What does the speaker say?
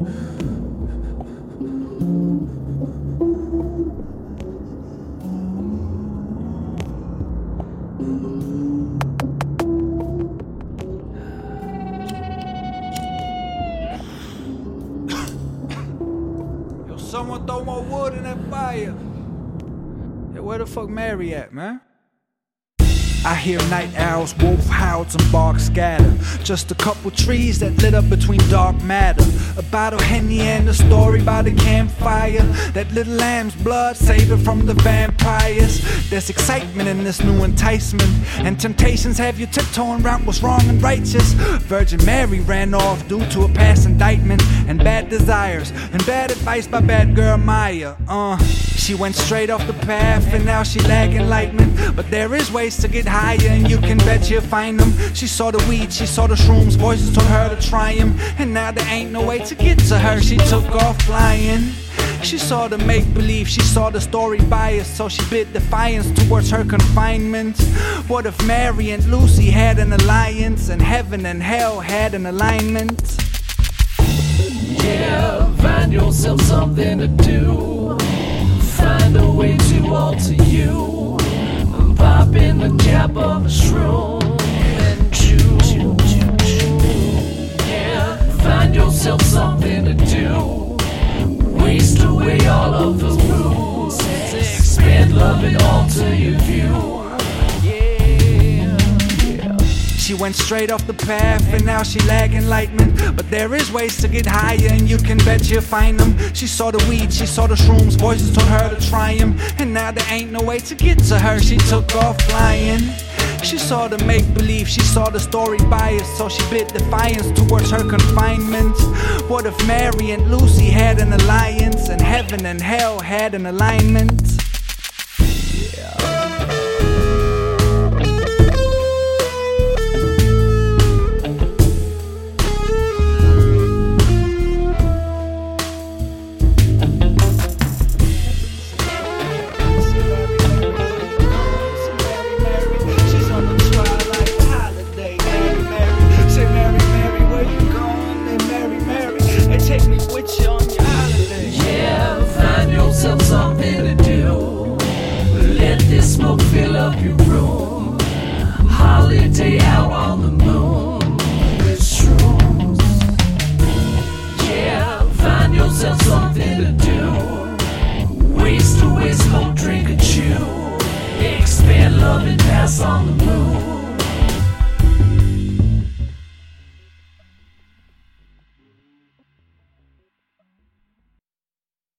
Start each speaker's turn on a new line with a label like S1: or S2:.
S1: Someone throw more wood in that fire. Hey, where the fuck Mary at, man? I hear night owls, wolf howls, and bark scatter. Just a couple trees that lit up between dark matter. A bottle henny and a story by the campfire. That little lamb's blood, saved it from the vampires. There's excitement in this new enticement, and temptations have you tiptoeing around what's wrong and righteous. Virgin Mary ran off due to a past indictment and bad desires and bad advice by bad girl Maya. Uh, she went straight off the path and now she lack enlightenment. But there is ways to get higher and you can bet you'll find them. She saw the weed, she saw the shrooms, voices told her to try 'em. And now there ain't no way to get to her, she took off flying. She saw the make believe, she saw the story bias, so she bid defiance towards her confinement. What if Mary and Lucy had an alliance, and heaven and hell had an alignment?
S2: Yeah, find yourself something to do. Find a way to you. Pop in the cap of a shroom and chew. Yeah, find yourself something to do. Waste away all of those rules. Expand love and alter your view.
S1: She went straight off the path and now she lack enlightenment. But there is ways to get higher and you can bet you'll find them. She saw the weed, she saw the shrooms, voices told her to try 'em. And now there ain't no way to get to her, she took off flying. She saw the make believe, she saw the story bias, so she bid defiance towards her confinement. What if Mary and Lucy had an alliance, and heaven and hell had an alignment?
S2: up your room. Holiday out on the moon with shrooms. Yeah, find yourself something to do. Waste to waste, smoke, drink, and chew. Expand love and pass on the moon.